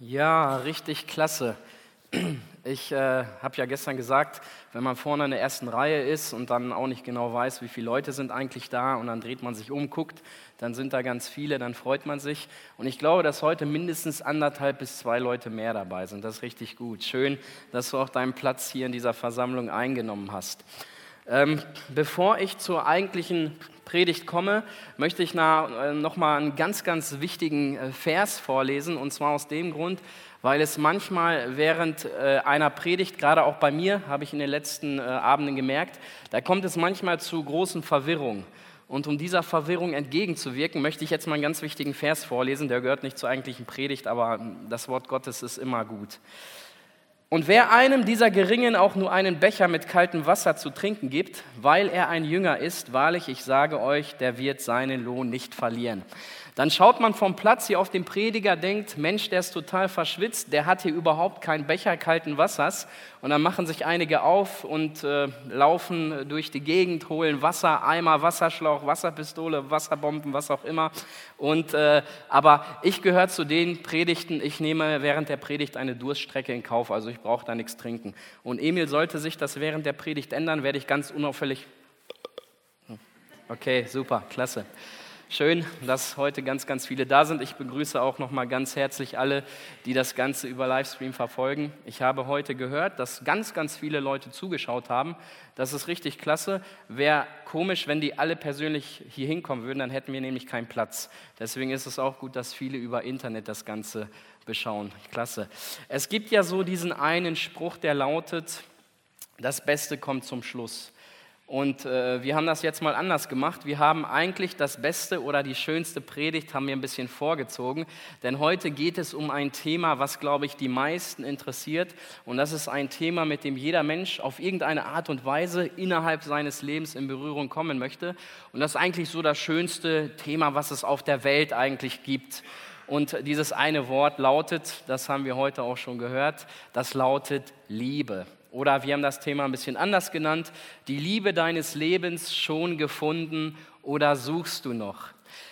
Ja, richtig klasse. Ich äh, habe ja gestern gesagt, wenn man vorne in der ersten Reihe ist und dann auch nicht genau weiß, wie viele Leute sind eigentlich da und dann dreht man sich um, guckt, dann sind da ganz viele, dann freut man sich. Und ich glaube, dass heute mindestens anderthalb bis zwei Leute mehr dabei sind. Das ist richtig gut. Schön, dass du auch deinen Platz hier in dieser Versammlung eingenommen hast. Ähm, bevor ich zur eigentlichen Predigt komme, möchte ich äh, noch mal einen ganz, ganz wichtigen äh, Vers vorlesen. Und zwar aus dem Grund, weil es manchmal während äh, einer Predigt, gerade auch bei mir, habe ich in den letzten Abenden gemerkt, da kommt es manchmal zu großen Verwirrungen. Und um dieser Verwirrung entgegenzuwirken, möchte ich jetzt mal einen ganz wichtigen Vers vorlesen. Der gehört nicht zur eigentlichen Predigt, aber das Wort Gottes ist immer gut. Und wer einem dieser Geringen auch nur einen Becher mit kaltem Wasser zu trinken gibt, weil er ein Jünger ist, wahrlich, ich sage euch, der wird seinen Lohn nicht verlieren. Dann schaut man vom Platz hier auf den Prediger, denkt, Mensch, der ist total verschwitzt, der hat hier überhaupt keinen Becher kalten Wassers. Und dann machen sich einige auf und äh, laufen durch die Gegend, holen Wasser, Eimer, Wasserschlauch, Wasserpistole, Wasserbomben, was auch immer. Und, äh, aber ich gehöre zu den Predigten, ich nehme während der Predigt eine Durststrecke in Kauf, also ich brauche da nichts trinken. Und Emil, sollte sich das während der Predigt ändern, werde ich ganz unauffällig. Okay, super, klasse. Schön, dass heute ganz, ganz viele da sind. Ich begrüße auch noch mal ganz herzlich alle, die das Ganze über Livestream verfolgen. Ich habe heute gehört, dass ganz, ganz viele Leute zugeschaut haben. Das ist richtig klasse. Wäre komisch, wenn die alle persönlich hier hinkommen würden, dann hätten wir nämlich keinen Platz. Deswegen ist es auch gut, dass viele über Internet das Ganze beschauen. Klasse. Es gibt ja so diesen einen Spruch, der lautet, das Beste kommt zum Schluss. Und äh, wir haben das jetzt mal anders gemacht. Wir haben eigentlich das beste oder die schönste Predigt haben wir ein bisschen vorgezogen, denn heute geht es um ein Thema, was glaube ich die meisten interessiert und das ist ein Thema, mit dem jeder Mensch auf irgendeine Art und Weise innerhalb seines Lebens in Berührung kommen möchte und das ist eigentlich so das schönste Thema, was es auf der Welt eigentlich gibt. Und dieses eine Wort lautet, das haben wir heute auch schon gehört, das lautet Liebe. Oder wir haben das Thema ein bisschen anders genannt, die Liebe deines Lebens schon gefunden oder suchst du noch?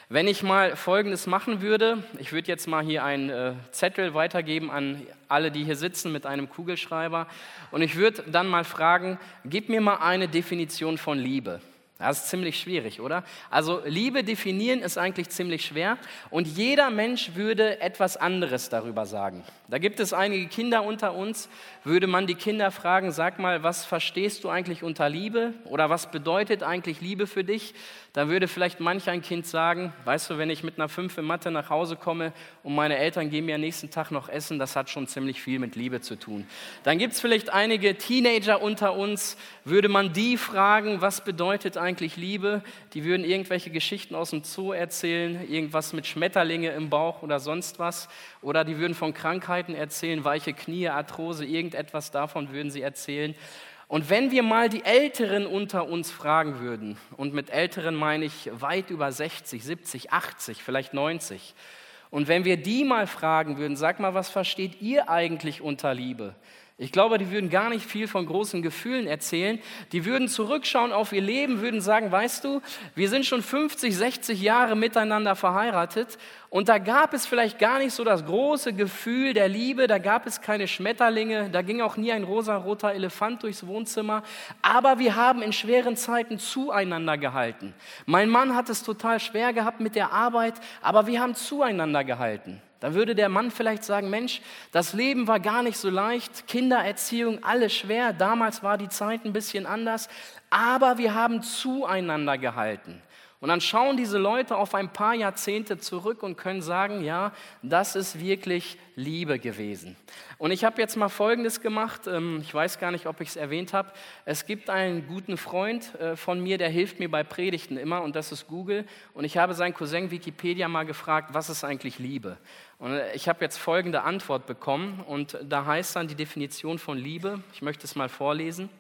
Wenn ich mal Folgendes machen würde, ich würde jetzt mal hier einen äh, Zettel weitergeben an alle, die hier sitzen mit einem Kugelschreiber und ich würde dann mal fragen, gib mir mal eine Definition von Liebe. Das ist ziemlich schwierig, oder? Also Liebe definieren ist eigentlich ziemlich schwer und jeder Mensch würde etwas anderes darüber sagen. Da gibt es einige Kinder unter uns, würde man die Kinder fragen, sag mal, was verstehst du eigentlich unter Liebe oder was bedeutet eigentlich Liebe für dich? Da würde vielleicht manch ein Kind sagen, weißt du, wenn ich mit einer 5 in Mathe nach Hause komme und meine Eltern geben mir am nächsten Tag noch Essen, das hat schon ziemlich viel mit Liebe zu tun. Dann gibt es vielleicht einige Teenager unter uns, würde man die fragen, was bedeutet eigentlich Liebe? Die würden irgendwelche Geschichten aus dem Zoo erzählen, irgendwas mit Schmetterlinge im Bauch oder sonst was. Oder die würden von Krankheiten erzählen, weiche Knie, Arthrose, irgendetwas davon würden sie erzählen. Und wenn wir mal die Älteren unter uns fragen würden, und mit Älteren meine ich weit über 60, 70, 80, vielleicht 90, und wenn wir die mal fragen würden, sag mal, was versteht ihr eigentlich unter Liebe? Ich glaube, die würden gar nicht viel von großen Gefühlen erzählen. Die würden zurückschauen auf ihr Leben, würden sagen, weißt du, wir sind schon 50, 60 Jahre miteinander verheiratet und da gab es vielleicht gar nicht so das große Gefühl der Liebe, da gab es keine Schmetterlinge, da ging auch nie ein rosaroter Elefant durchs Wohnzimmer, aber wir haben in schweren Zeiten zueinander gehalten. Mein Mann hat es total schwer gehabt mit der Arbeit, aber wir haben zueinander gehalten. Da würde der Mann vielleicht sagen, Mensch, das Leben war gar nicht so leicht, Kindererziehung, alles schwer, damals war die Zeit ein bisschen anders, aber wir haben zueinander gehalten. Und dann schauen diese Leute auf ein paar Jahrzehnte zurück und können sagen, ja, das ist wirklich Liebe gewesen. Und ich habe jetzt mal Folgendes gemacht, ähm, ich weiß gar nicht, ob ich es erwähnt habe. Es gibt einen guten Freund äh, von mir, der hilft mir bei Predigten immer und das ist Google. Und ich habe seinen Cousin Wikipedia mal gefragt, was ist eigentlich Liebe? Und äh, ich habe jetzt folgende Antwort bekommen und da heißt dann die Definition von Liebe, ich möchte es mal vorlesen.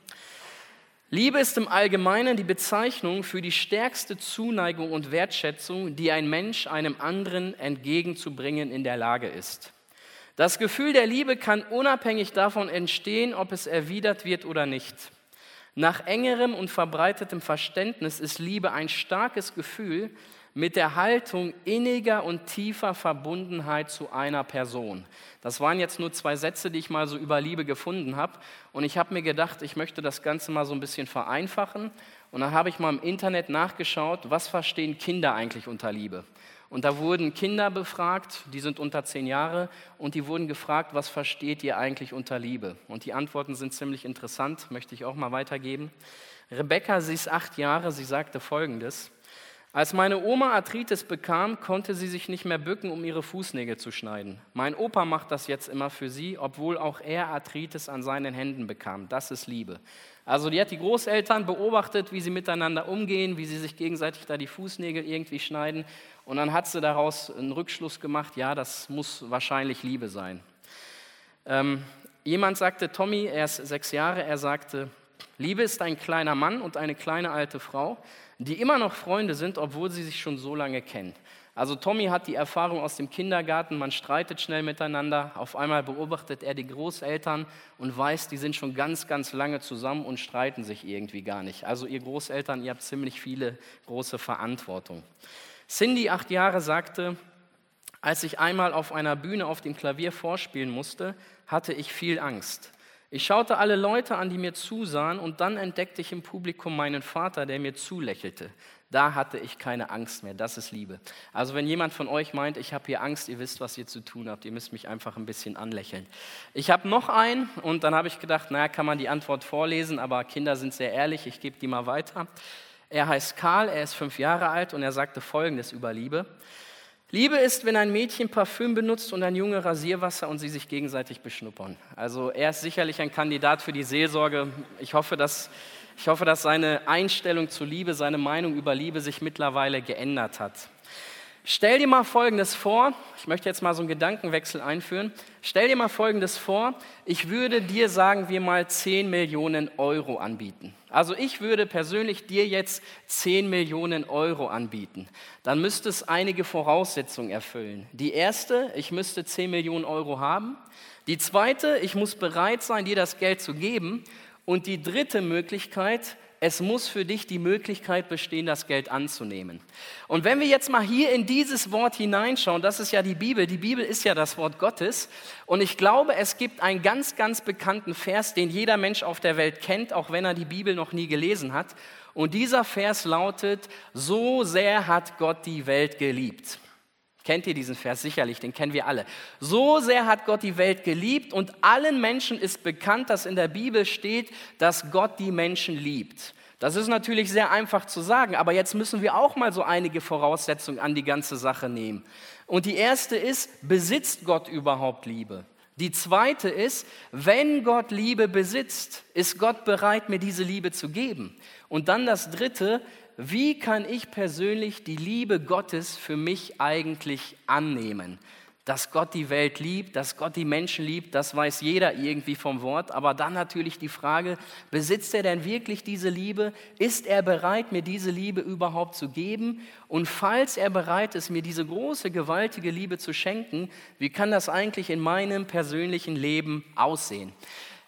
Liebe ist im Allgemeinen die Bezeichnung für die stärkste Zuneigung und Wertschätzung, die ein Mensch einem anderen entgegenzubringen in der Lage ist. Das Gefühl der Liebe kann unabhängig davon entstehen, ob es erwidert wird oder nicht. Nach engerem und verbreitetem Verständnis ist Liebe ein starkes Gefühl, mit der Haltung inniger und tiefer Verbundenheit zu einer Person. Das waren jetzt nur zwei Sätze, die ich mal so über Liebe gefunden habe. Und ich habe mir gedacht, ich möchte das Ganze mal so ein bisschen vereinfachen. Und dann habe ich mal im Internet nachgeschaut, was verstehen Kinder eigentlich unter Liebe. Und da wurden Kinder befragt, die sind unter zehn Jahre, und die wurden gefragt, was versteht ihr eigentlich unter Liebe? Und die Antworten sind ziemlich interessant, möchte ich auch mal weitergeben. Rebecca, sie ist acht Jahre, sie sagte folgendes. Als meine Oma Arthritis bekam, konnte sie sich nicht mehr bücken, um ihre Fußnägel zu schneiden. Mein Opa macht das jetzt immer für sie, obwohl auch er Arthritis an seinen Händen bekam. Das ist Liebe. Also die hat die Großeltern beobachtet, wie sie miteinander umgehen, wie sie sich gegenseitig da die Fußnägel irgendwie schneiden. Und dann hat sie daraus einen Rückschluss gemacht, ja, das muss wahrscheinlich Liebe sein. Ähm, jemand sagte, Tommy, er ist sechs Jahre, er sagte, Liebe ist ein kleiner Mann und eine kleine alte Frau, die immer noch Freunde sind, obwohl sie sich schon so lange kennen. Also Tommy hat die Erfahrung aus dem Kindergarten, man streitet schnell miteinander, auf einmal beobachtet er die Großeltern und weiß, die sind schon ganz, ganz lange zusammen und streiten sich irgendwie gar nicht. Also ihr Großeltern, ihr habt ziemlich viele große Verantwortung. Cindy, acht Jahre, sagte, als ich einmal auf einer Bühne auf dem Klavier vorspielen musste, hatte ich viel Angst. Ich schaute alle Leute an, die mir zusahen, und dann entdeckte ich im Publikum meinen Vater, der mir zulächelte. Da hatte ich keine Angst mehr. Das ist Liebe. Also wenn jemand von euch meint, ich habe hier Angst, ihr wisst, was ihr zu tun habt. Ihr müsst mich einfach ein bisschen anlächeln. Ich habe noch einen und dann habe ich gedacht, naja, kann man die Antwort vorlesen, aber Kinder sind sehr ehrlich. Ich gebe die mal weiter. Er heißt Karl, er ist fünf Jahre alt und er sagte Folgendes über Liebe. Liebe ist, wenn ein Mädchen Parfüm benutzt und ein Junge Rasierwasser und sie sich gegenseitig beschnuppern. Also er ist sicherlich ein Kandidat für die Seelsorge. Ich hoffe, dass, ich hoffe, dass seine Einstellung zur Liebe, seine Meinung über Liebe sich mittlerweile geändert hat. Stell dir mal Folgendes vor, ich möchte jetzt mal so einen Gedankenwechsel einführen. Stell dir mal Folgendes vor, ich würde dir, sagen wir mal, 10 Millionen Euro anbieten. Also ich würde persönlich dir jetzt 10 Millionen Euro anbieten. Dann müsste es einige Voraussetzungen erfüllen. Die erste, ich müsste 10 Millionen Euro haben. Die zweite, ich muss bereit sein, dir das Geld zu geben. Und die dritte Möglichkeit, es muss für dich die Möglichkeit bestehen, das Geld anzunehmen. Und wenn wir jetzt mal hier in dieses Wort hineinschauen, das ist ja die Bibel, die Bibel ist ja das Wort Gottes. Und ich glaube, es gibt einen ganz, ganz bekannten Vers, den jeder Mensch auf der Welt kennt, auch wenn er die Bibel noch nie gelesen hat. Und dieser Vers lautet, so sehr hat Gott die Welt geliebt. Kennt ihr diesen Vers sicherlich, den kennen wir alle. So sehr hat Gott die Welt geliebt und allen Menschen ist bekannt, dass in der Bibel steht, dass Gott die Menschen liebt. Das ist natürlich sehr einfach zu sagen, aber jetzt müssen wir auch mal so einige Voraussetzungen an die ganze Sache nehmen. Und die erste ist, besitzt Gott überhaupt Liebe? Die zweite ist, wenn Gott Liebe besitzt, ist Gott bereit, mir diese Liebe zu geben. Und dann das dritte, wie kann ich persönlich die Liebe Gottes für mich eigentlich annehmen? Dass Gott die Welt liebt, dass Gott die Menschen liebt, das weiß jeder irgendwie vom Wort. Aber dann natürlich die Frage, besitzt er denn wirklich diese Liebe? Ist er bereit, mir diese Liebe überhaupt zu geben? Und falls er bereit ist, mir diese große, gewaltige Liebe zu schenken, wie kann das eigentlich in meinem persönlichen Leben aussehen?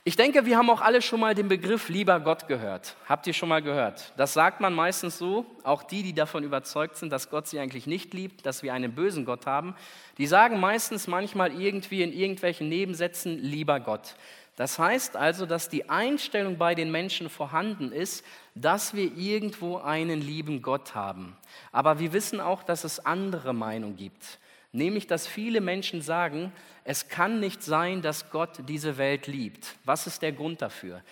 Ich denke, wir haben auch alle schon mal den Begriff lieber Gott gehört. Habt ihr schon mal gehört? Das sagt man meistens so, auch die, die davon überzeugt sind, dass Gott sie eigentlich nicht liebt, dass wir einen bösen Gott haben, die sagen meistens manchmal irgendwie in irgendwelchen Nebensätzen lieber Gott. Das heißt also, dass die Einstellung bei den Menschen vorhanden ist, dass wir irgendwo einen lieben Gott haben. Aber wir wissen auch, dass es andere Meinungen gibt. Nämlich, dass viele Menschen sagen, es kann nicht sein, dass Gott diese Welt liebt. Was ist der Grund dafür?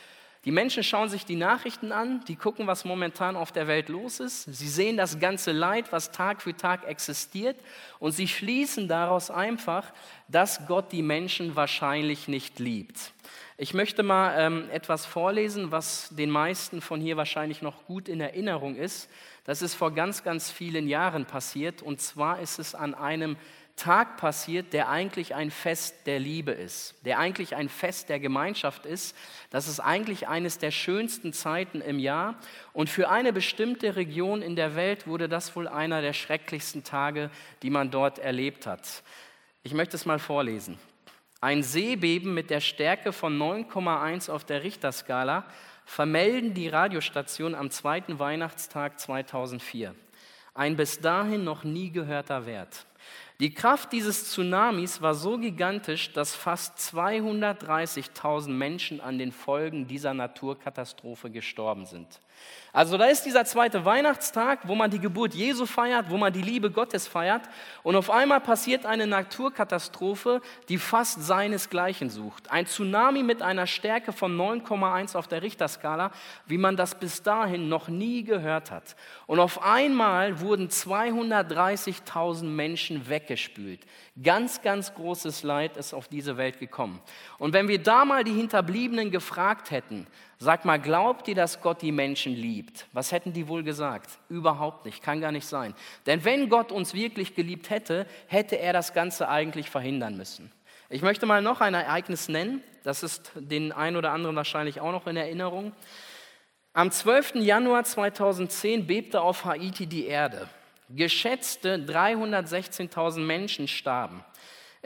Die Menschen schauen sich die Nachrichten an, die gucken, was momentan auf der Welt los ist. Sie sehen das ganze Leid, was Tag für Tag existiert. Und sie schließen daraus einfach, dass Gott die Menschen wahrscheinlich nicht liebt. Ich möchte mal ähm, etwas vorlesen, was den meisten von hier wahrscheinlich noch gut in Erinnerung ist. Das ist vor ganz, ganz vielen Jahren passiert. Und zwar ist es an einem Tag passiert, der eigentlich ein Fest der Liebe ist, der eigentlich ein Fest der Gemeinschaft ist. Das ist eigentlich eines der schönsten Zeiten im Jahr. Und für eine bestimmte Region in der Welt wurde das wohl einer der schrecklichsten Tage, die man dort erlebt hat. Ich möchte es mal vorlesen. Ein Seebeben mit der Stärke von 9,1 auf der Richterskala vermelden die Radiostationen am zweiten Weihnachtstag 2004. Ein bis dahin noch nie gehörter Wert. Die Kraft dieses Tsunamis war so gigantisch, dass fast 230.000 Menschen an den Folgen dieser Naturkatastrophe gestorben sind. Also da ist dieser zweite Weihnachtstag, wo man die Geburt Jesu feiert, wo man die Liebe Gottes feiert und auf einmal passiert eine Naturkatastrophe, die fast seinesgleichen sucht. Ein Tsunami mit einer Stärke von 9,1 auf der Richterskala, wie man das bis dahin noch nie gehört hat. Und auf einmal wurden 230.000 Menschen weggespült. Ganz, ganz großes Leid ist auf diese Welt gekommen. Und wenn wir da mal die Hinterbliebenen gefragt hätten, sag mal, glaubt ihr, dass Gott die Menschen liebt? Was hätten die wohl gesagt? Überhaupt nicht, kann gar nicht sein. Denn wenn Gott uns wirklich geliebt hätte, hätte er das Ganze eigentlich verhindern müssen. Ich möchte mal noch ein Ereignis nennen, das ist den einen oder anderen wahrscheinlich auch noch in Erinnerung. Am 12. Januar 2010 bebte auf Haiti die Erde. Geschätzte 316.000 Menschen starben.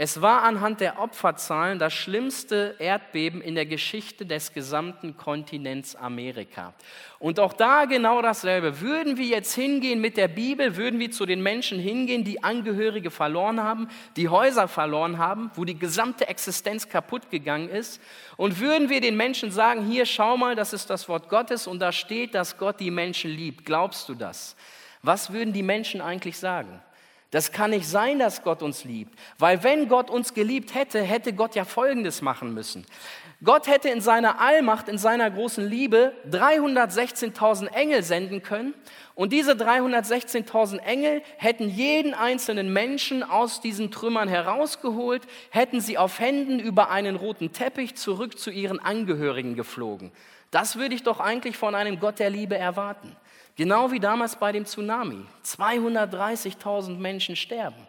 Es war anhand der Opferzahlen das schlimmste Erdbeben in der Geschichte des gesamten Kontinents Amerika. Und auch da genau dasselbe. Würden wir jetzt hingehen mit der Bibel, würden wir zu den Menschen hingehen, die Angehörige verloren haben, die Häuser verloren haben, wo die gesamte Existenz kaputt gegangen ist, und würden wir den Menschen sagen, hier schau mal, das ist das Wort Gottes und da steht, dass Gott die Menschen liebt. Glaubst du das? Was würden die Menschen eigentlich sagen? Das kann nicht sein, dass Gott uns liebt, weil wenn Gott uns geliebt hätte, hätte Gott ja Folgendes machen müssen. Gott hätte in seiner Allmacht, in seiner großen Liebe 316.000 Engel senden können und diese 316.000 Engel hätten jeden einzelnen Menschen aus diesen Trümmern herausgeholt, hätten sie auf Händen über einen roten Teppich zurück zu ihren Angehörigen geflogen. Das würde ich doch eigentlich von einem Gott der Liebe erwarten. Genau wie damals bei dem Tsunami. 230.000 Menschen sterben.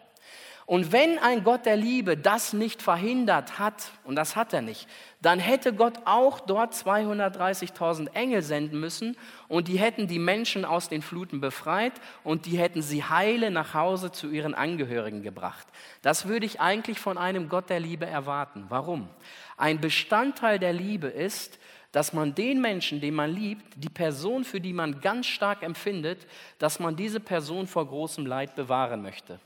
Und wenn ein Gott der Liebe das nicht verhindert hat, und das hat er nicht, dann hätte Gott auch dort 230.000 Engel senden müssen und die hätten die Menschen aus den Fluten befreit und die hätten sie heile nach Hause zu ihren Angehörigen gebracht. Das würde ich eigentlich von einem Gott der Liebe erwarten. Warum? Ein Bestandteil der Liebe ist, dass man den Menschen, den man liebt, die Person, für die man ganz stark empfindet, dass man diese Person vor großem Leid bewahren möchte.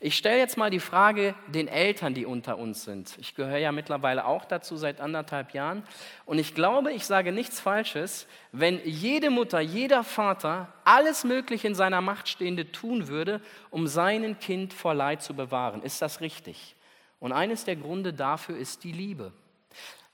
Ich stelle jetzt mal die Frage den Eltern, die unter uns sind. Ich gehöre ja mittlerweile auch dazu seit anderthalb Jahren. Und ich glaube, ich sage nichts Falsches, wenn jede Mutter, jeder Vater alles Mögliche in seiner Macht Stehende tun würde, um seinen Kind vor Leid zu bewahren. Ist das richtig? Und eines der Gründe dafür ist die Liebe.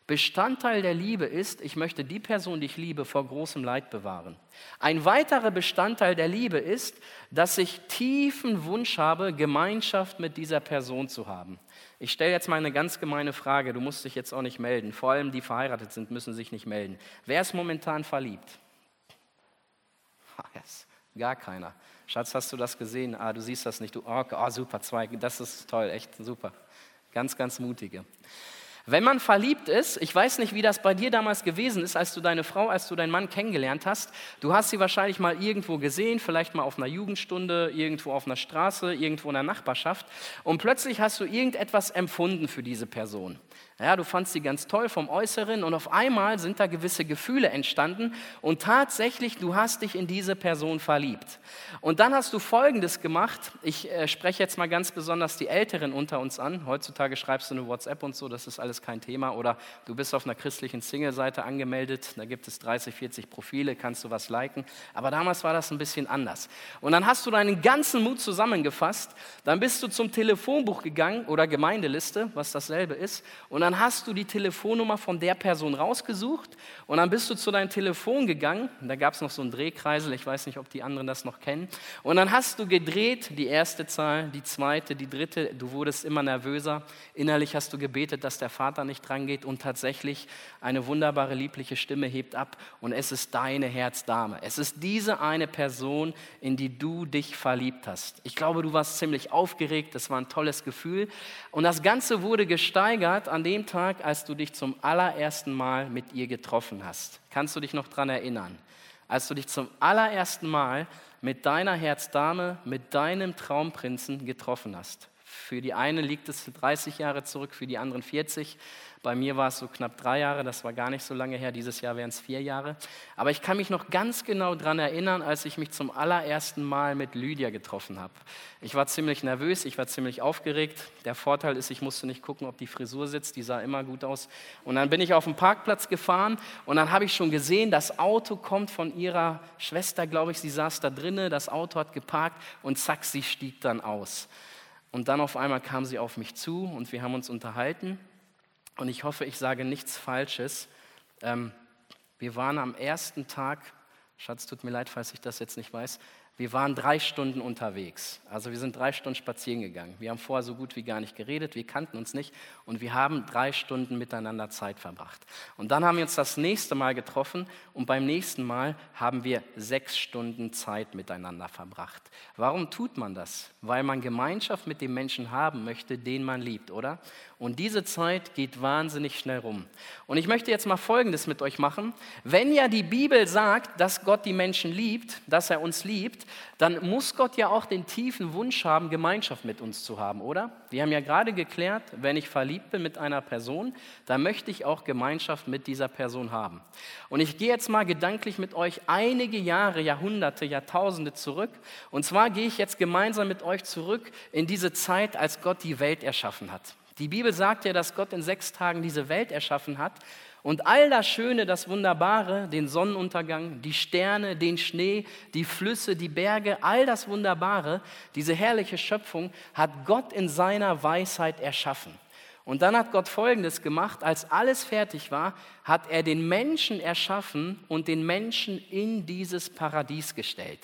Bestandteil der Liebe ist, ich möchte die Person, die ich liebe, vor großem Leid bewahren. Ein weiterer Bestandteil der Liebe ist, dass ich tiefen Wunsch habe, Gemeinschaft mit dieser Person zu haben. Ich stelle jetzt mal eine ganz gemeine Frage, du musst dich jetzt auch nicht melden. Vor allem die verheiratet sind, müssen sich nicht melden. Wer ist momentan verliebt? Gar keiner. Schatz, hast du das gesehen? Ah, du siehst das nicht. Du, oh, oh super, zwei, das ist toll, echt super. Ganz, ganz mutige. Wenn man verliebt ist, ich weiß nicht, wie das bei dir damals gewesen ist, als du deine Frau, als du deinen Mann kennengelernt hast. Du hast sie wahrscheinlich mal irgendwo gesehen, vielleicht mal auf einer Jugendstunde, irgendwo auf einer Straße, irgendwo in der Nachbarschaft. Und plötzlich hast du irgendetwas empfunden für diese Person. Ja, du fandst sie ganz toll vom Äußeren und auf einmal sind da gewisse Gefühle entstanden und tatsächlich, du hast dich in diese Person verliebt. Und dann hast du Folgendes gemacht. Ich äh, spreche jetzt mal ganz besonders die Älteren unter uns an. Heutzutage schreibst du eine WhatsApp und so, das ist alles kein Thema. Oder du bist auf einer christlichen Single-Seite angemeldet, da gibt es 30, 40 Profile, kannst du was liken. Aber damals war das ein bisschen anders. Und dann hast du deinen ganzen Mut zusammengefasst, dann bist du zum Telefonbuch gegangen oder Gemeindeliste, was dasselbe ist. Und dann hast du die Telefonnummer von der Person rausgesucht und dann bist du zu deinem Telefon gegangen. Da gab es noch so einen Drehkreisel, ich weiß nicht, ob die anderen das noch kennen. Und dann hast du gedreht, die erste Zahl, die zweite, die dritte. Du wurdest immer nervöser. Innerlich hast du gebetet, dass der Vater nicht drangeht und tatsächlich eine wunderbare, liebliche Stimme hebt ab und es ist deine Herzdame. Es ist diese eine Person, in die du dich verliebt hast. Ich glaube, du warst ziemlich aufgeregt, das war ein tolles Gefühl. Und das Ganze wurde gesteigert an dem Tag, als du dich zum allerersten Mal mit ihr getroffen hast. Kannst du dich noch daran erinnern? Als du dich zum allerersten Mal mit deiner Herzdame, mit deinem Traumprinzen getroffen hast. Für die eine liegt es 30 Jahre zurück, für die anderen 40. Bei mir war es so knapp drei Jahre, das war gar nicht so lange her. Dieses Jahr wären es vier Jahre. Aber ich kann mich noch ganz genau daran erinnern, als ich mich zum allerersten Mal mit Lydia getroffen habe. Ich war ziemlich nervös, ich war ziemlich aufgeregt. Der Vorteil ist, ich musste nicht gucken, ob die Frisur sitzt, die sah immer gut aus. Und dann bin ich auf den Parkplatz gefahren und dann habe ich schon gesehen, das Auto kommt von ihrer Schwester, glaube ich, sie saß da drinnen, das Auto hat geparkt und zack, sie stieg dann aus. Und dann auf einmal kam sie auf mich zu und wir haben uns unterhalten und ich hoffe, ich sage nichts Falsches. Ähm, wir waren am ersten Tag, Schatz, tut mir leid, falls ich das jetzt nicht weiß, wir waren drei Stunden unterwegs. Also wir sind drei Stunden spazieren gegangen. Wir haben vorher so gut wie gar nicht geredet, wir kannten uns nicht und wir haben drei Stunden miteinander Zeit verbracht. Und dann haben wir uns das nächste Mal getroffen und beim nächsten Mal haben wir sechs Stunden Zeit miteinander verbracht. Warum tut man das? Weil man Gemeinschaft mit dem Menschen haben möchte, den man liebt, oder? Und diese Zeit geht wahnsinnig schnell rum. Und ich möchte jetzt mal Folgendes mit euch machen. Wenn ja die Bibel sagt, dass Gott die Menschen liebt, dass er uns liebt, dann muss Gott ja auch den tiefen Wunsch haben, Gemeinschaft mit uns zu haben, oder? Wir haben ja gerade geklärt, wenn ich verliebt bin mit einer Person, dann möchte ich auch Gemeinschaft mit dieser Person haben. Und ich gehe jetzt mal gedanklich mit euch einige Jahre, Jahrhunderte, Jahrtausende zurück. Und zwar gehe ich jetzt gemeinsam mit euch zurück in diese Zeit, als Gott die Welt erschaffen hat. Die Bibel sagt ja, dass Gott in sechs Tagen diese Welt erschaffen hat und all das Schöne, das Wunderbare, den Sonnenuntergang, die Sterne, den Schnee, die Flüsse, die Berge, all das Wunderbare, diese herrliche Schöpfung hat Gott in seiner Weisheit erschaffen. Und dann hat Gott Folgendes gemacht, als alles fertig war, hat er den Menschen erschaffen und den Menschen in dieses Paradies gestellt.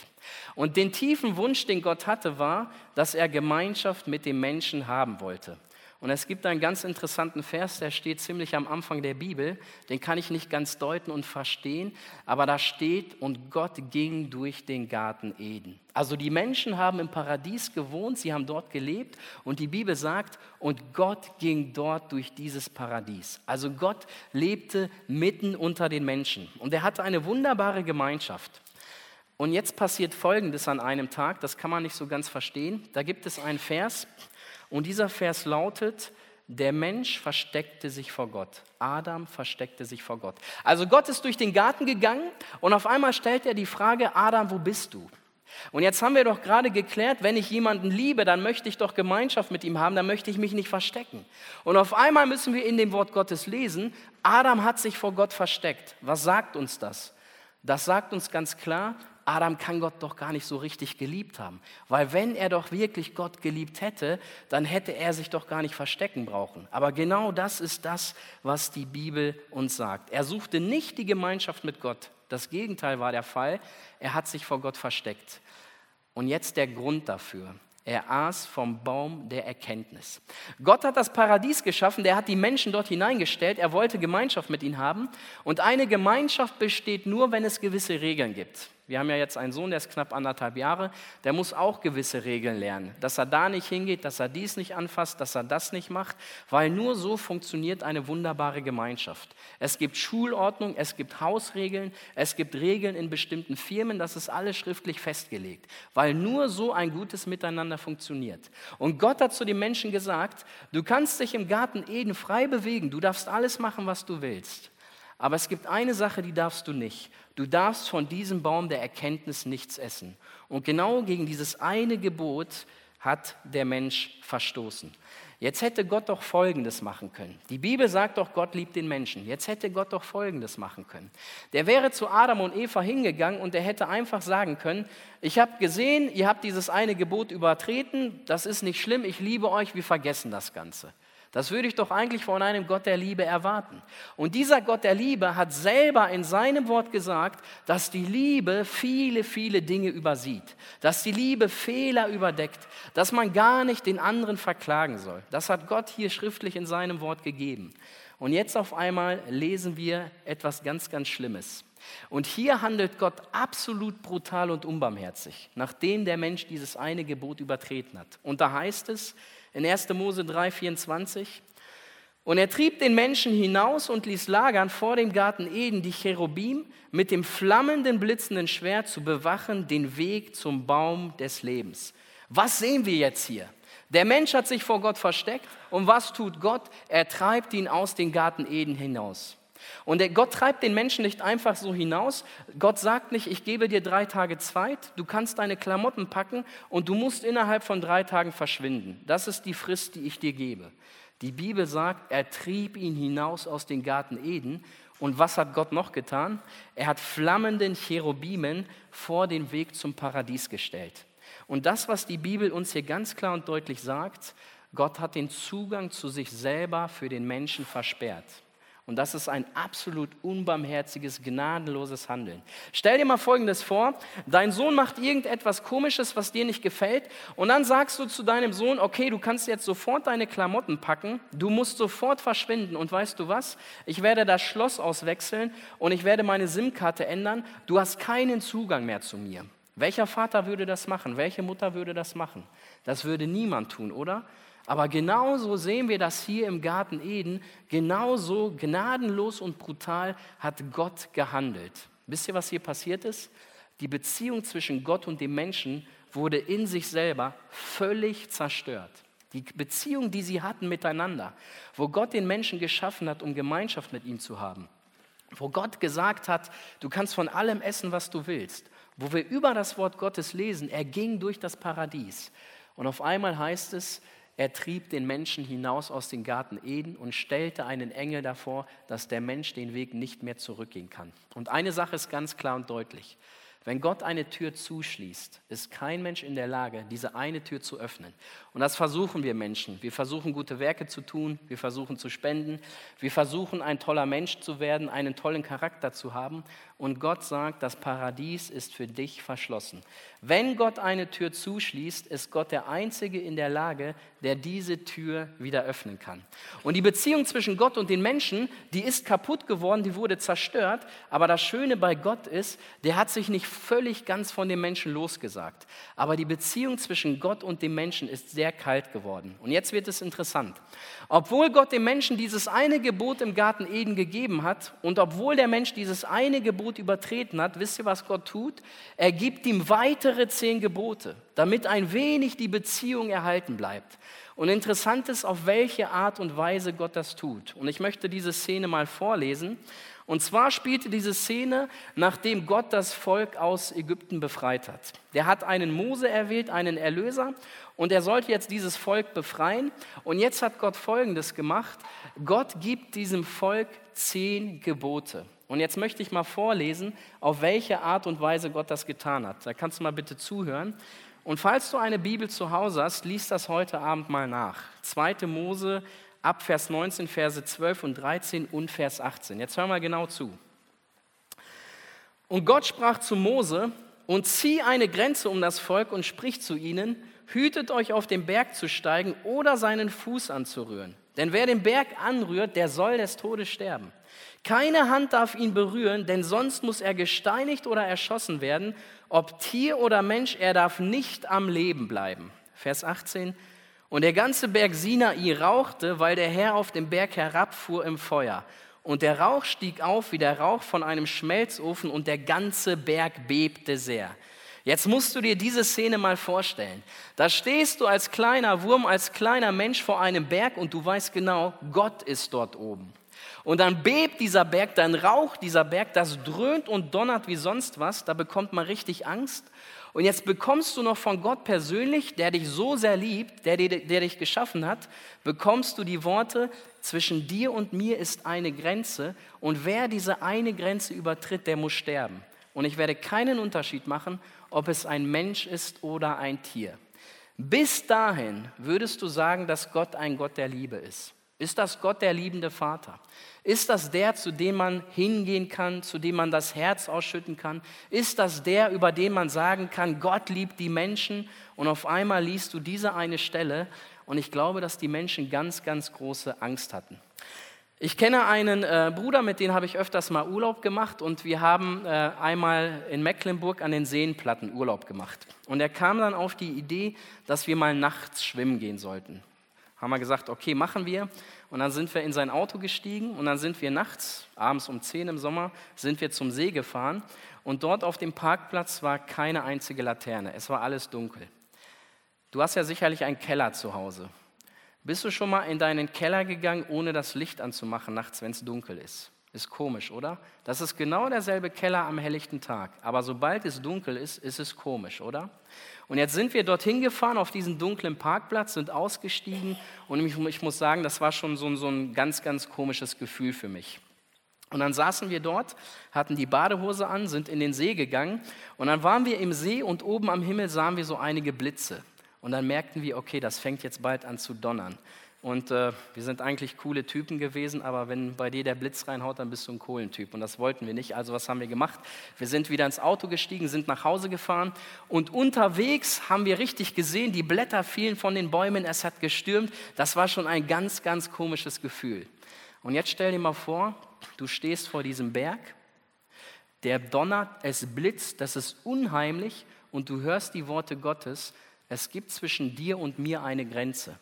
Und den tiefen Wunsch, den Gott hatte, war, dass er Gemeinschaft mit dem Menschen haben wollte. Und es gibt einen ganz interessanten Vers, der steht ziemlich am Anfang der Bibel. Den kann ich nicht ganz deuten und verstehen, aber da steht, und Gott ging durch den Garten Eden. Also die Menschen haben im Paradies gewohnt, sie haben dort gelebt und die Bibel sagt, und Gott ging dort durch dieses Paradies. Also Gott lebte mitten unter den Menschen und er hatte eine wunderbare Gemeinschaft. Und jetzt passiert Folgendes an einem Tag, das kann man nicht so ganz verstehen. Da gibt es einen Vers, und dieser Vers lautet, der Mensch versteckte sich vor Gott. Adam versteckte sich vor Gott. Also Gott ist durch den Garten gegangen und auf einmal stellt er die Frage, Adam, wo bist du? Und jetzt haben wir doch gerade geklärt, wenn ich jemanden liebe, dann möchte ich doch Gemeinschaft mit ihm haben, dann möchte ich mich nicht verstecken. Und auf einmal müssen wir in dem Wort Gottes lesen, Adam hat sich vor Gott versteckt. Was sagt uns das? Das sagt uns ganz klar, Adam kann Gott doch gar nicht so richtig geliebt haben. Weil wenn er doch wirklich Gott geliebt hätte, dann hätte er sich doch gar nicht verstecken brauchen. Aber genau das ist das, was die Bibel uns sagt. Er suchte nicht die Gemeinschaft mit Gott. Das Gegenteil war der Fall. Er hat sich vor Gott versteckt. Und jetzt der Grund dafür. Er aß vom Baum der Erkenntnis. Gott hat das Paradies geschaffen, der hat die Menschen dort hineingestellt, er wollte Gemeinschaft mit ihnen haben. Und eine Gemeinschaft besteht nur, wenn es gewisse Regeln gibt. Wir haben ja jetzt einen Sohn, der ist knapp anderthalb Jahre, der muss auch gewisse Regeln lernen, dass er da nicht hingeht, dass er dies nicht anfasst, dass er das nicht macht, weil nur so funktioniert eine wunderbare Gemeinschaft. Es gibt Schulordnung, es gibt Hausregeln, es gibt Regeln in bestimmten Firmen, das ist alles schriftlich festgelegt, weil nur so ein gutes Miteinander funktioniert. Und Gott hat zu den Menschen gesagt, du kannst dich im Garten Eden frei bewegen, du darfst alles machen, was du willst. Aber es gibt eine Sache, die darfst du nicht. Du darfst von diesem Baum der Erkenntnis nichts essen. Und genau gegen dieses eine Gebot hat der Mensch verstoßen. Jetzt hätte Gott doch Folgendes machen können. Die Bibel sagt doch, Gott liebt den Menschen. Jetzt hätte Gott doch Folgendes machen können. Der wäre zu Adam und Eva hingegangen und er hätte einfach sagen können, ich habe gesehen, ihr habt dieses eine Gebot übertreten, das ist nicht schlimm, ich liebe euch, wir vergessen das Ganze. Das würde ich doch eigentlich von einem Gott der Liebe erwarten. Und dieser Gott der Liebe hat selber in seinem Wort gesagt, dass die Liebe viele, viele Dinge übersieht, dass die Liebe Fehler überdeckt, dass man gar nicht den anderen verklagen soll. Das hat Gott hier schriftlich in seinem Wort gegeben. Und jetzt auf einmal lesen wir etwas ganz, ganz Schlimmes. Und hier handelt Gott absolut brutal und unbarmherzig, nachdem der Mensch dieses eine Gebot übertreten hat. Und da heißt es, in 1. Mose 3, 24. Und er trieb den Menschen hinaus und ließ lagern vor dem Garten Eden die Cherubim mit dem flammenden, blitzenden Schwert zu bewachen den Weg zum Baum des Lebens. Was sehen wir jetzt hier? Der Mensch hat sich vor Gott versteckt und was tut Gott? Er treibt ihn aus dem Garten Eden hinaus. Und Gott treibt den Menschen nicht einfach so hinaus. Gott sagt nicht, ich gebe dir drei Tage Zeit, du kannst deine Klamotten packen und du musst innerhalb von drei Tagen verschwinden. Das ist die Frist, die ich dir gebe. Die Bibel sagt, er trieb ihn hinaus aus dem Garten Eden. Und was hat Gott noch getan? Er hat flammenden Cherubimen vor den Weg zum Paradies gestellt. Und das, was die Bibel uns hier ganz klar und deutlich sagt, Gott hat den Zugang zu sich selber für den Menschen versperrt. Und das ist ein absolut unbarmherziges, gnadenloses Handeln. Stell dir mal Folgendes vor, dein Sohn macht irgendetwas Komisches, was dir nicht gefällt, und dann sagst du zu deinem Sohn, okay, du kannst jetzt sofort deine Klamotten packen, du musst sofort verschwinden, und weißt du was, ich werde das Schloss auswechseln und ich werde meine SIM-Karte ändern, du hast keinen Zugang mehr zu mir. Welcher Vater würde das machen? Welche Mutter würde das machen? Das würde niemand tun, oder? Aber genauso sehen wir das hier im Garten Eden, genauso gnadenlos und brutal hat Gott gehandelt. Wisst ihr, was hier passiert ist? Die Beziehung zwischen Gott und dem Menschen wurde in sich selber völlig zerstört. Die Beziehung, die sie hatten miteinander, wo Gott den Menschen geschaffen hat, um Gemeinschaft mit ihm zu haben, wo Gott gesagt hat, du kannst von allem essen, was du willst, wo wir über das Wort Gottes lesen, er ging durch das Paradies. Und auf einmal heißt es, er trieb den Menschen hinaus aus dem Garten Eden und stellte einen Engel davor, dass der Mensch den Weg nicht mehr zurückgehen kann. Und eine Sache ist ganz klar und deutlich. Wenn Gott eine Tür zuschließt, ist kein Mensch in der Lage, diese eine Tür zu öffnen. Und das versuchen wir Menschen. Wir versuchen gute Werke zu tun, wir versuchen zu spenden, wir versuchen ein toller Mensch zu werden, einen tollen Charakter zu haben. Und Gott sagt, das Paradies ist für dich verschlossen. Wenn Gott eine Tür zuschließt, ist Gott der Einzige in der Lage, der diese Tür wieder öffnen kann. Und die Beziehung zwischen Gott und den Menschen, die ist kaputt geworden, die wurde zerstört. Aber das Schöne bei Gott ist, der hat sich nicht völlig ganz von dem Menschen losgesagt. Aber die Beziehung zwischen Gott und dem Menschen ist sehr kalt geworden. Und jetzt wird es interessant. Obwohl Gott dem Menschen dieses eine Gebot im Garten Eden gegeben hat und obwohl der Mensch dieses eine Gebot übertreten hat, wisst ihr, was Gott tut? Er gibt ihm weitere zehn Gebote, damit ein wenig die Beziehung erhalten bleibt. Und interessant ist, auf welche Art und Weise Gott das tut. Und ich möchte diese Szene mal vorlesen. Und zwar spielte diese Szene, nachdem Gott das Volk aus Ägypten befreit hat. Der hat einen Mose erwählt, einen Erlöser, und er sollte jetzt dieses Volk befreien. Und jetzt hat Gott Folgendes gemacht. Gott gibt diesem Volk zehn Gebote. Und jetzt möchte ich mal vorlesen, auf welche Art und Weise Gott das getan hat. Da kannst du mal bitte zuhören. Und falls du eine Bibel zu Hause hast, liest das heute Abend mal nach. 2. Mose ab Vers 19, Verse 12 und 13 und Vers 18. Jetzt hör mal genau zu. Und Gott sprach zu Mose, und zieh eine Grenze um das Volk und sprich zu ihnen, hütet euch auf den Berg zu steigen oder seinen Fuß anzurühren. Denn wer den Berg anrührt, der soll des Todes sterben. Keine Hand darf ihn berühren, denn sonst muss er gesteinigt oder erschossen werden. Ob Tier oder Mensch, er darf nicht am Leben bleiben. Vers 18. Und der ganze Berg Sinai rauchte, weil der Herr auf den Berg herabfuhr im Feuer. Und der Rauch stieg auf wie der Rauch von einem Schmelzofen und der ganze Berg bebte sehr. Jetzt musst du dir diese Szene mal vorstellen. Da stehst du als kleiner Wurm, als kleiner Mensch vor einem Berg und du weißt genau, Gott ist dort oben. Und dann bebt dieser Berg, dann raucht dieser Berg, das dröhnt und donnert wie sonst was, da bekommt man richtig Angst. Und jetzt bekommst du noch von Gott persönlich, der dich so sehr liebt, der, der dich geschaffen hat, bekommst du die Worte, zwischen dir und mir ist eine Grenze und wer diese eine Grenze übertritt, der muss sterben. Und ich werde keinen Unterschied machen, ob es ein Mensch ist oder ein Tier. Bis dahin würdest du sagen, dass Gott ein Gott der Liebe ist. Ist das Gott der liebende Vater? Ist das der, zu dem man hingehen kann, zu dem man das Herz ausschütten kann? Ist das der, über den man sagen kann, Gott liebt die Menschen? Und auf einmal liest du diese eine Stelle und ich glaube, dass die Menschen ganz, ganz große Angst hatten. Ich kenne einen äh, Bruder, mit dem habe ich öfters mal Urlaub gemacht und wir haben äh, einmal in Mecklenburg an den Seenplatten Urlaub gemacht. Und er kam dann auf die Idee, dass wir mal nachts schwimmen gehen sollten haben wir gesagt, okay, machen wir. Und dann sind wir in sein Auto gestiegen und dann sind wir nachts, abends um 10 im Sommer, sind wir zum See gefahren. Und dort auf dem Parkplatz war keine einzige Laterne. Es war alles dunkel. Du hast ja sicherlich einen Keller zu Hause. Bist du schon mal in deinen Keller gegangen, ohne das Licht anzumachen, nachts, wenn es dunkel ist? Ist komisch, oder? Das ist genau derselbe Keller am helllichten Tag. Aber sobald es dunkel ist, ist es komisch, oder? Und jetzt sind wir dorthin gefahren auf diesen dunklen Parkplatz, sind ausgestiegen und ich, ich muss sagen, das war schon so, so ein ganz, ganz komisches Gefühl für mich. Und dann saßen wir dort, hatten die Badehose an, sind in den See gegangen und dann waren wir im See und oben am Himmel sahen wir so einige Blitze. Und dann merkten wir, okay, das fängt jetzt bald an zu donnern. Und äh, wir sind eigentlich coole Typen gewesen, aber wenn bei dir der Blitz reinhaut, dann bist du ein Kohlentyp. Und das wollten wir nicht. Also was haben wir gemacht? Wir sind wieder ins Auto gestiegen, sind nach Hause gefahren. Und unterwegs haben wir richtig gesehen, die Blätter fielen von den Bäumen, es hat gestürmt. Das war schon ein ganz, ganz komisches Gefühl. Und jetzt stell dir mal vor, du stehst vor diesem Berg, der donnert, es blitzt, das ist unheimlich und du hörst die Worte Gottes. Es gibt zwischen dir und mir eine Grenze.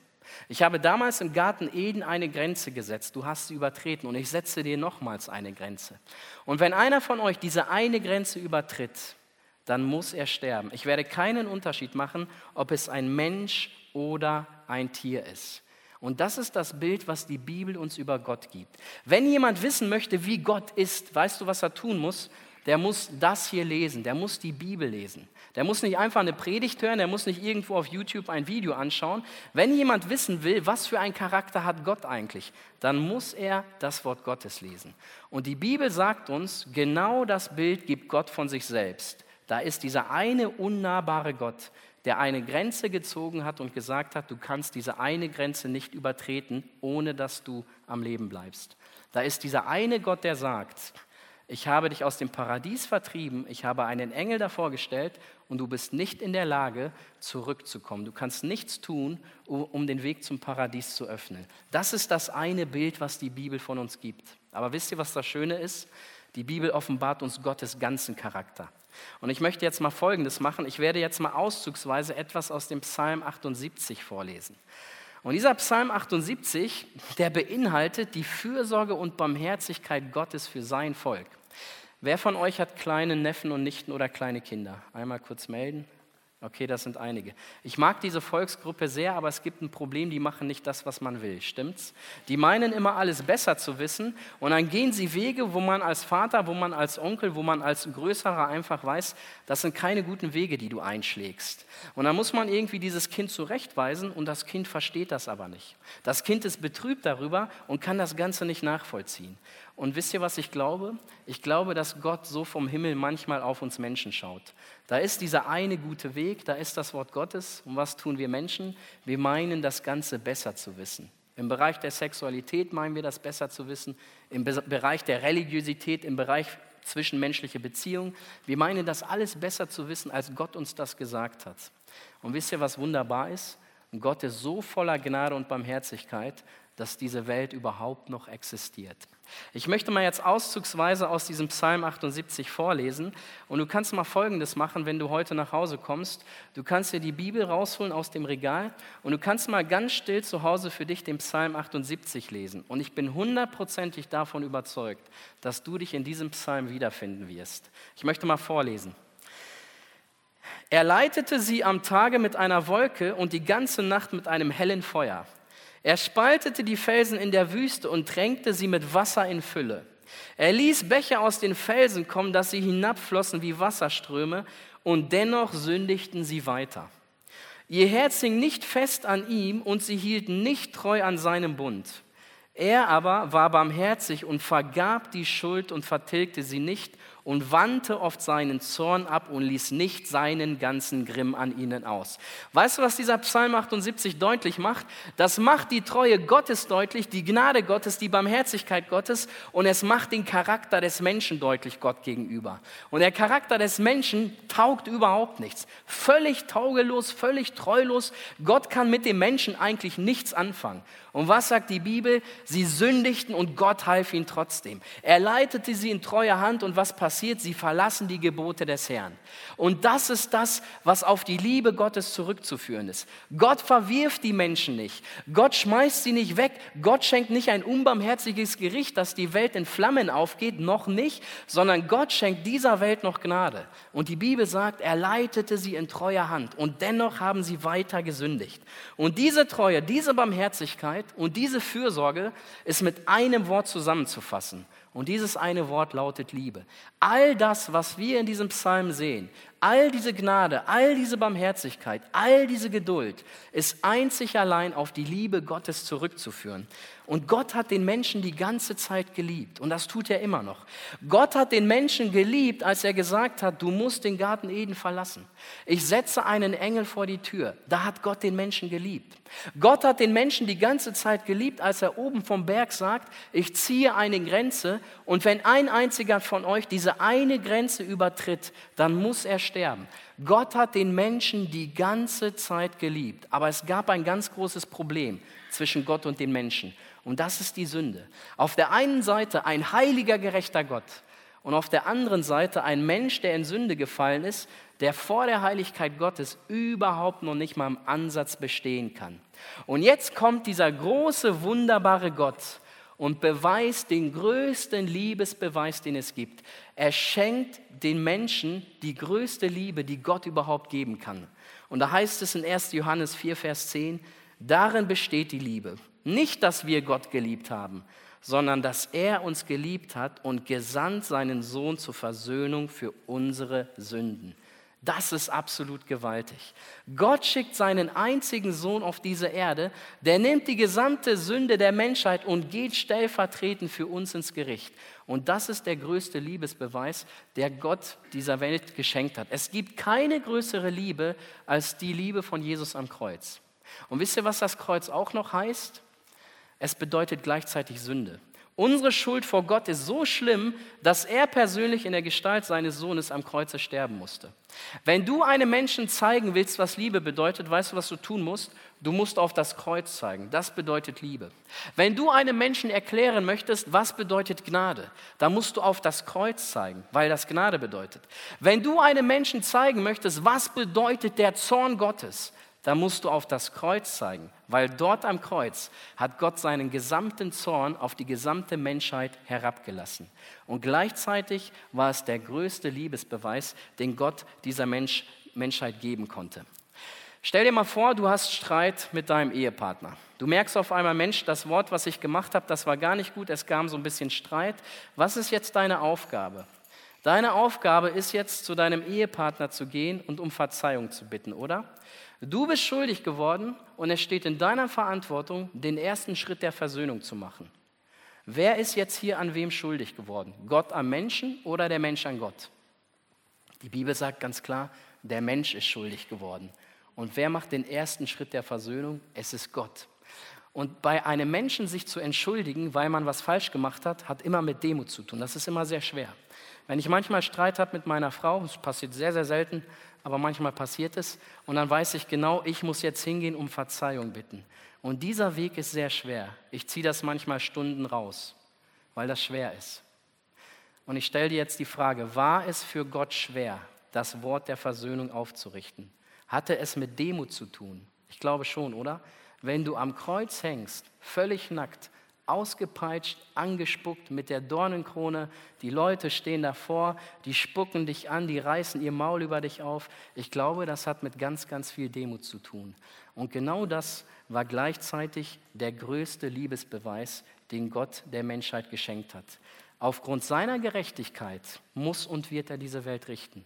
Ich habe damals im Garten Eden eine Grenze gesetzt. Du hast sie übertreten und ich setze dir nochmals eine Grenze. Und wenn einer von euch diese eine Grenze übertritt, dann muss er sterben. Ich werde keinen Unterschied machen, ob es ein Mensch oder ein Tier ist. Und das ist das Bild, was die Bibel uns über Gott gibt. Wenn jemand wissen möchte, wie Gott ist, weißt du, was er tun muss? Der muss das hier lesen, der muss die Bibel lesen. Der muss nicht einfach eine Predigt hören, der muss nicht irgendwo auf YouTube ein Video anschauen. Wenn jemand wissen will, was für einen Charakter hat Gott eigentlich, dann muss er das Wort Gottes lesen. Und die Bibel sagt uns, genau das Bild gibt Gott von sich selbst. Da ist dieser eine unnahbare Gott, der eine Grenze gezogen hat und gesagt hat, du kannst diese eine Grenze nicht übertreten, ohne dass du am Leben bleibst. Da ist dieser eine Gott, der sagt, ich habe dich aus dem Paradies vertrieben, ich habe einen Engel davor gestellt und du bist nicht in der Lage, zurückzukommen. Du kannst nichts tun, um den Weg zum Paradies zu öffnen. Das ist das eine Bild, was die Bibel von uns gibt. Aber wisst ihr, was das Schöne ist? Die Bibel offenbart uns Gottes ganzen Charakter. Und ich möchte jetzt mal Folgendes machen. Ich werde jetzt mal auszugsweise etwas aus dem Psalm 78 vorlesen. Und dieser Psalm 78, der beinhaltet die Fürsorge und Barmherzigkeit Gottes für sein Volk. Wer von euch hat kleine Neffen und Nichten oder kleine Kinder? Einmal kurz melden. Okay, das sind einige. Ich mag diese Volksgruppe sehr, aber es gibt ein Problem, die machen nicht das, was man will. Stimmt's? Die meinen immer alles besser zu wissen und dann gehen sie Wege, wo man als Vater, wo man als Onkel, wo man als Größerer einfach weiß, das sind keine guten Wege, die du einschlägst. Und dann muss man irgendwie dieses Kind zurechtweisen und das Kind versteht das aber nicht. Das Kind ist betrübt darüber und kann das Ganze nicht nachvollziehen. Und wisst ihr, was ich glaube? Ich glaube, dass Gott so vom Himmel manchmal auf uns Menschen schaut. Da ist dieser eine gute Weg, da ist das Wort Gottes. Und was tun wir Menschen? Wir meinen, das Ganze besser zu wissen. Im Bereich der Sexualität meinen wir das besser zu wissen. Im Bereich der Religiosität, im Bereich zwischenmenschliche Beziehungen. Wir meinen das alles besser zu wissen, als Gott uns das gesagt hat. Und wisst ihr, was wunderbar ist? Gott ist so voller Gnade und Barmherzigkeit, dass diese Welt überhaupt noch existiert. Ich möchte mal jetzt auszugsweise aus diesem Psalm 78 vorlesen und du kannst mal Folgendes machen, wenn du heute nach Hause kommst. Du kannst dir die Bibel rausholen aus dem Regal und du kannst mal ganz still zu Hause für dich den Psalm 78 lesen. Und ich bin hundertprozentig davon überzeugt, dass du dich in diesem Psalm wiederfinden wirst. Ich möchte mal vorlesen. Er leitete sie am Tage mit einer Wolke und die ganze Nacht mit einem hellen Feuer. Er spaltete die Felsen in der Wüste und tränkte sie mit Wasser in Fülle. Er ließ Bäche aus den Felsen kommen, dass sie hinabflossen wie Wasserströme, und dennoch sündigten sie weiter. Ihr Herz hing nicht fest an ihm und sie hielten nicht treu an seinem Bund. Er aber war barmherzig und vergab die Schuld und vertilgte sie nicht und wandte oft seinen Zorn ab und ließ nicht seinen ganzen Grimm an ihnen aus. Weißt du, was dieser Psalm 78 deutlich macht? Das macht die Treue Gottes deutlich, die Gnade Gottes, die Barmherzigkeit Gottes und es macht den Charakter des Menschen deutlich Gott gegenüber. Und der Charakter des Menschen taugt überhaupt nichts. Völlig taugelos, völlig treulos. Gott kann mit dem Menschen eigentlich nichts anfangen. Und was sagt die Bibel? Sie sündigten und Gott half ihnen trotzdem. Er leitete sie in treuer Hand und was passiert? Sie verlassen die Gebote des Herrn. Und das ist das, was auf die Liebe Gottes zurückzuführen ist. Gott verwirft die Menschen nicht. Gott schmeißt sie nicht weg. Gott schenkt nicht ein unbarmherziges Gericht, dass die Welt in Flammen aufgeht, noch nicht, sondern Gott schenkt dieser Welt noch Gnade. Und die Bibel sagt, er leitete sie in treuer Hand. Und dennoch haben sie weiter gesündigt. Und diese Treue, diese Barmherzigkeit und diese Fürsorge ist mit einem Wort zusammenzufassen. Und dieses eine Wort lautet Liebe. All das, was wir in diesem Psalm sehen, all diese Gnade, all diese Barmherzigkeit, all diese Geduld, ist einzig allein auf die Liebe Gottes zurückzuführen. Und Gott hat den Menschen die ganze Zeit geliebt. Und das tut er immer noch. Gott hat den Menschen geliebt, als er gesagt hat, du musst den Garten Eden verlassen. Ich setze einen Engel vor die Tür. Da hat Gott den Menschen geliebt. Gott hat den Menschen die ganze Zeit geliebt, als er oben vom Berg sagt, ich ziehe eine Grenze und wenn ein einziger von euch diese eine Grenze übertritt, dann muss er sterben. Gott hat den Menschen die ganze Zeit geliebt, aber es gab ein ganz großes Problem zwischen Gott und den Menschen. Und das ist die Sünde. Auf der einen Seite ein heiliger, gerechter Gott und auf der anderen Seite ein Mensch, der in Sünde gefallen ist, der vor der Heiligkeit Gottes überhaupt noch nicht mal im Ansatz bestehen kann. Und jetzt kommt dieser große, wunderbare Gott und beweist den größten Liebesbeweis, den es gibt. Er schenkt den Menschen die größte Liebe, die Gott überhaupt geben kann. Und da heißt es in 1. Johannes 4, Vers 10, darin besteht die Liebe nicht, dass wir Gott geliebt haben, sondern dass er uns geliebt hat und gesandt seinen Sohn zur Versöhnung für unsere Sünden. Das ist absolut gewaltig. Gott schickt seinen einzigen Sohn auf diese Erde, der nimmt die gesamte Sünde der Menschheit und geht stellvertretend für uns ins Gericht. Und das ist der größte Liebesbeweis, der Gott dieser Welt geschenkt hat. Es gibt keine größere Liebe als die Liebe von Jesus am Kreuz. Und wisst ihr, was das Kreuz auch noch heißt? es bedeutet gleichzeitig Sünde. Unsere Schuld vor Gott ist so schlimm, dass er persönlich in der Gestalt seines Sohnes am Kreuze sterben musste. Wenn du einem Menschen zeigen willst, was Liebe bedeutet, weißt du, was du tun musst? Du musst auf das Kreuz zeigen. Das bedeutet Liebe. Wenn du einem Menschen erklären möchtest, was bedeutet Gnade, dann musst du auf das Kreuz zeigen, weil das Gnade bedeutet. Wenn du einem Menschen zeigen möchtest, was bedeutet der Zorn Gottes, da musst du auf das Kreuz zeigen, weil dort am Kreuz hat Gott seinen gesamten Zorn auf die gesamte Menschheit herabgelassen. Und gleichzeitig war es der größte Liebesbeweis, den Gott dieser Mensch, Menschheit geben konnte. Stell dir mal vor, du hast Streit mit deinem Ehepartner. Du merkst auf einmal, Mensch, das Wort, was ich gemacht habe, das war gar nicht gut, es kam so ein bisschen Streit. Was ist jetzt deine Aufgabe? Deine Aufgabe ist jetzt, zu deinem Ehepartner zu gehen und um Verzeihung zu bitten, oder? Du bist schuldig geworden und es steht in deiner Verantwortung, den ersten Schritt der Versöhnung zu machen. Wer ist jetzt hier an wem schuldig geworden? Gott am Menschen oder der Mensch an Gott? Die Bibel sagt ganz klar, der Mensch ist schuldig geworden. Und wer macht den ersten Schritt der Versöhnung? Es ist Gott. Und bei einem Menschen sich zu entschuldigen, weil man was falsch gemacht hat, hat immer mit Demut zu tun. Das ist immer sehr schwer. Wenn ich manchmal Streit habe mit meiner Frau, das passiert sehr, sehr selten, aber manchmal passiert es, und dann weiß ich genau, ich muss jetzt hingehen, um Verzeihung bitten. Und dieser Weg ist sehr schwer. Ich ziehe das manchmal Stunden raus, weil das schwer ist. Und ich stelle dir jetzt die Frage, war es für Gott schwer, das Wort der Versöhnung aufzurichten? Hatte es mit Demut zu tun? Ich glaube schon, oder? Wenn du am Kreuz hängst, völlig nackt, ausgepeitscht, angespuckt mit der Dornenkrone. Die Leute stehen davor, die spucken dich an, die reißen ihr Maul über dich auf. Ich glaube, das hat mit ganz, ganz viel Demut zu tun. Und genau das war gleichzeitig der größte Liebesbeweis, den Gott der Menschheit geschenkt hat. Aufgrund seiner Gerechtigkeit muss und wird er diese Welt richten.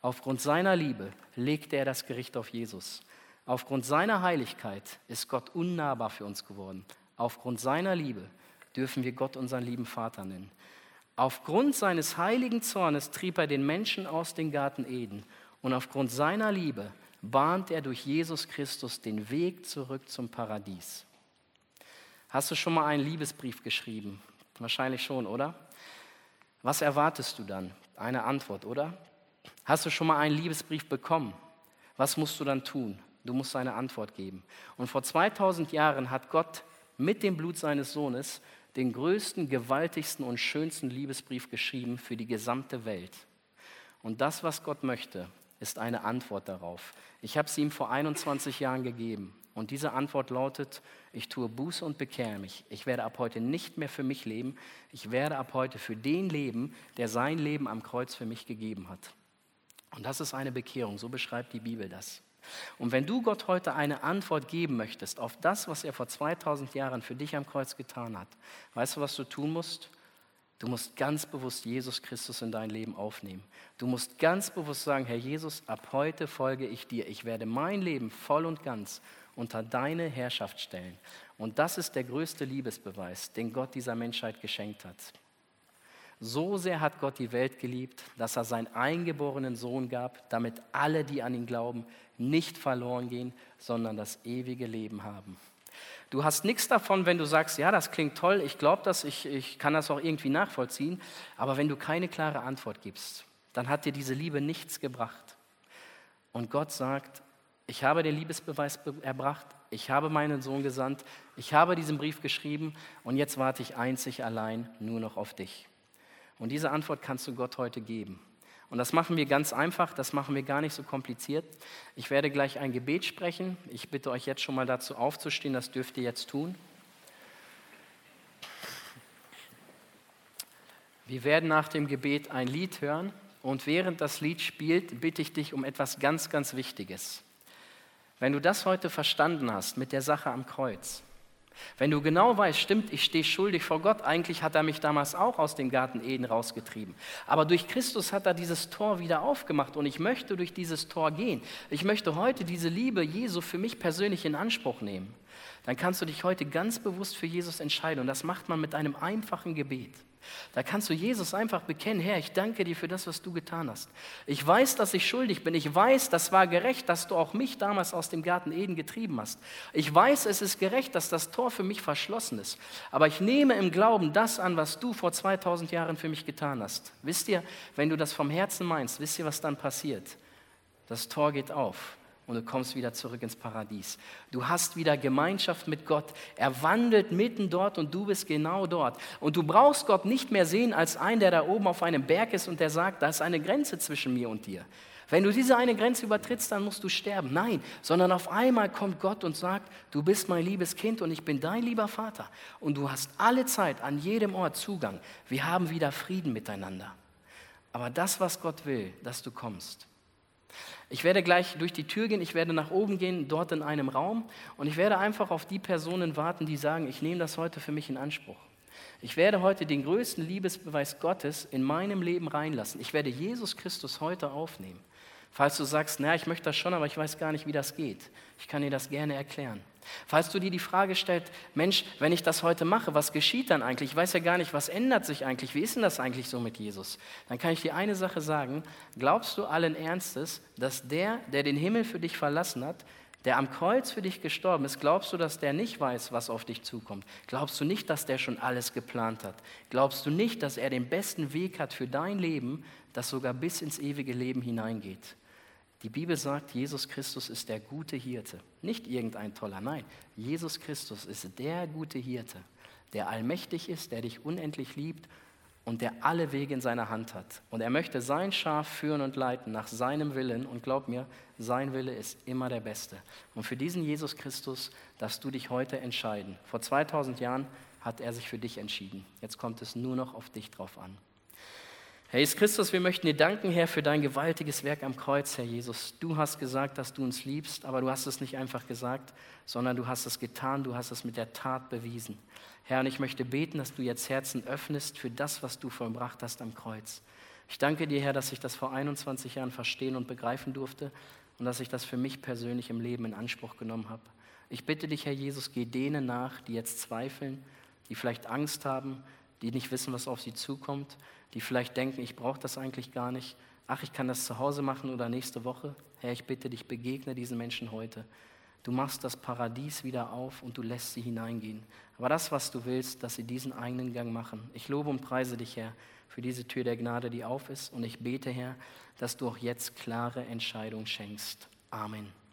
Aufgrund seiner Liebe legte er das Gericht auf Jesus. Aufgrund seiner Heiligkeit ist Gott unnahbar für uns geworden. Aufgrund seiner Liebe dürfen wir Gott unseren lieben Vater nennen. Aufgrund seines heiligen Zornes trieb er den Menschen aus dem Garten Eden und aufgrund seiner Liebe bahnt er durch Jesus Christus den Weg zurück zum Paradies. Hast du schon mal einen Liebesbrief geschrieben? Wahrscheinlich schon, oder? Was erwartest du dann? Eine Antwort, oder? Hast du schon mal einen Liebesbrief bekommen? Was musst du dann tun? Du musst eine Antwort geben. Und vor 2000 Jahren hat Gott mit dem Blut seines Sohnes den größten, gewaltigsten und schönsten Liebesbrief geschrieben für die gesamte Welt. Und das, was Gott möchte, ist eine Antwort darauf. Ich habe sie ihm vor 21 Jahren gegeben. Und diese Antwort lautet, ich tue Buße und bekehre mich. Ich werde ab heute nicht mehr für mich leben. Ich werde ab heute für den leben, der sein Leben am Kreuz für mich gegeben hat. Und das ist eine Bekehrung, so beschreibt die Bibel das. Und wenn du Gott heute eine Antwort geben möchtest auf das, was er vor 2000 Jahren für dich am Kreuz getan hat, weißt du, was du tun musst? Du musst ganz bewusst Jesus Christus in dein Leben aufnehmen. Du musst ganz bewusst sagen, Herr Jesus, ab heute folge ich dir. Ich werde mein Leben voll und ganz unter deine Herrschaft stellen. Und das ist der größte Liebesbeweis, den Gott dieser Menschheit geschenkt hat. So sehr hat Gott die Welt geliebt, dass er seinen eingeborenen Sohn gab, damit alle, die an ihn glauben, nicht verloren gehen, sondern das ewige Leben haben. Du hast nichts davon, wenn du sagst, ja, das klingt toll, ich glaube das, ich, ich kann das auch irgendwie nachvollziehen, aber wenn du keine klare Antwort gibst, dann hat dir diese Liebe nichts gebracht. Und Gott sagt, ich habe den Liebesbeweis erbracht, ich habe meinen Sohn gesandt, ich habe diesen Brief geschrieben und jetzt warte ich einzig allein nur noch auf dich. Und diese Antwort kannst du Gott heute geben. Und das machen wir ganz einfach, das machen wir gar nicht so kompliziert. Ich werde gleich ein Gebet sprechen. Ich bitte euch jetzt schon mal dazu aufzustehen, das dürft ihr jetzt tun. Wir werden nach dem Gebet ein Lied hören und während das Lied spielt, bitte ich dich um etwas ganz, ganz Wichtiges. Wenn du das heute verstanden hast mit der Sache am Kreuz, wenn du genau weißt, stimmt, ich stehe schuldig vor Gott, eigentlich hat er mich damals auch aus dem Garten Eden rausgetrieben. Aber durch Christus hat er dieses Tor wieder aufgemacht und ich möchte durch dieses Tor gehen. Ich möchte heute diese Liebe Jesu für mich persönlich in Anspruch nehmen. Dann kannst du dich heute ganz bewusst für Jesus entscheiden und das macht man mit einem einfachen Gebet. Da kannst du Jesus einfach bekennen, Herr, ich danke dir für das, was du getan hast. Ich weiß, dass ich schuldig bin. Ich weiß, das war gerecht, dass du auch mich damals aus dem Garten Eden getrieben hast. Ich weiß, es ist gerecht, dass das Tor für mich verschlossen ist. Aber ich nehme im Glauben das an, was du vor 2000 Jahren für mich getan hast. Wisst ihr, wenn du das vom Herzen meinst, wisst ihr, was dann passiert? Das Tor geht auf und du kommst wieder zurück ins Paradies. Du hast wieder Gemeinschaft mit Gott. Er wandelt mitten dort und du bist genau dort. Und du brauchst Gott nicht mehr sehen als einen, der da oben auf einem Berg ist und der sagt, da ist eine Grenze zwischen mir und dir. Wenn du diese eine Grenze übertrittst, dann musst du sterben. Nein, sondern auf einmal kommt Gott und sagt, du bist mein liebes Kind und ich bin dein lieber Vater. Und du hast alle Zeit an jedem Ort Zugang. Wir haben wieder Frieden miteinander. Aber das, was Gott will, dass du kommst, ich werde gleich durch die Tür gehen, ich werde nach oben gehen, dort in einem Raum und ich werde einfach auf die Personen warten, die sagen, ich nehme das heute für mich in Anspruch. Ich werde heute den größten Liebesbeweis Gottes in meinem Leben reinlassen. Ich werde Jesus Christus heute aufnehmen. Falls du sagst, na, ich möchte das schon, aber ich weiß gar nicht, wie das geht. Ich kann dir das gerne erklären. Falls du dir die Frage stellst, Mensch, wenn ich das heute mache, was geschieht dann eigentlich? Ich weiß ja gar nicht, was ändert sich eigentlich? Wie ist denn das eigentlich so mit Jesus? Dann kann ich dir eine Sache sagen. Glaubst du allen Ernstes, dass der, der den Himmel für dich verlassen hat, der am Kreuz für dich gestorben ist, glaubst du, dass der nicht weiß, was auf dich zukommt? Glaubst du nicht, dass der schon alles geplant hat? Glaubst du nicht, dass er den besten Weg hat für dein Leben, das sogar bis ins ewige Leben hineingeht? Die Bibel sagt, Jesus Christus ist der gute Hirte. Nicht irgendein toller, nein. Jesus Christus ist der gute Hirte, der allmächtig ist, der dich unendlich liebt und der alle Wege in seiner Hand hat. Und er möchte sein Schaf führen und leiten nach seinem Willen. Und glaub mir, sein Wille ist immer der beste. Und für diesen Jesus Christus darfst du dich heute entscheiden. Vor 2000 Jahren hat er sich für dich entschieden. Jetzt kommt es nur noch auf dich drauf an. Herr Jesus Christus, wir möchten dir danken, Herr, für dein gewaltiges Werk am Kreuz, Herr Jesus. Du hast gesagt, dass du uns liebst, aber du hast es nicht einfach gesagt, sondern du hast es getan, du hast es mit der Tat bewiesen. Herr, und ich möchte beten, dass du jetzt Herzen öffnest für das, was du vollbracht hast am Kreuz. Ich danke dir, Herr, dass ich das vor 21 Jahren verstehen und begreifen durfte und dass ich das für mich persönlich im Leben in Anspruch genommen habe. Ich bitte dich, Herr Jesus, geh denen nach, die jetzt zweifeln, die vielleicht Angst haben, die nicht wissen, was auf sie zukommt, die vielleicht denken, ich brauche das eigentlich gar nicht. Ach, ich kann das zu Hause machen oder nächste Woche. Herr, ich bitte dich, begegne diesen Menschen heute. Du machst das Paradies wieder auf und du lässt sie hineingehen. Aber das, was du willst, dass sie diesen eigenen Gang machen. Ich lobe und preise dich, Herr, für diese Tür der Gnade, die auf ist. Und ich bete, Herr, dass du auch jetzt klare Entscheidungen schenkst. Amen.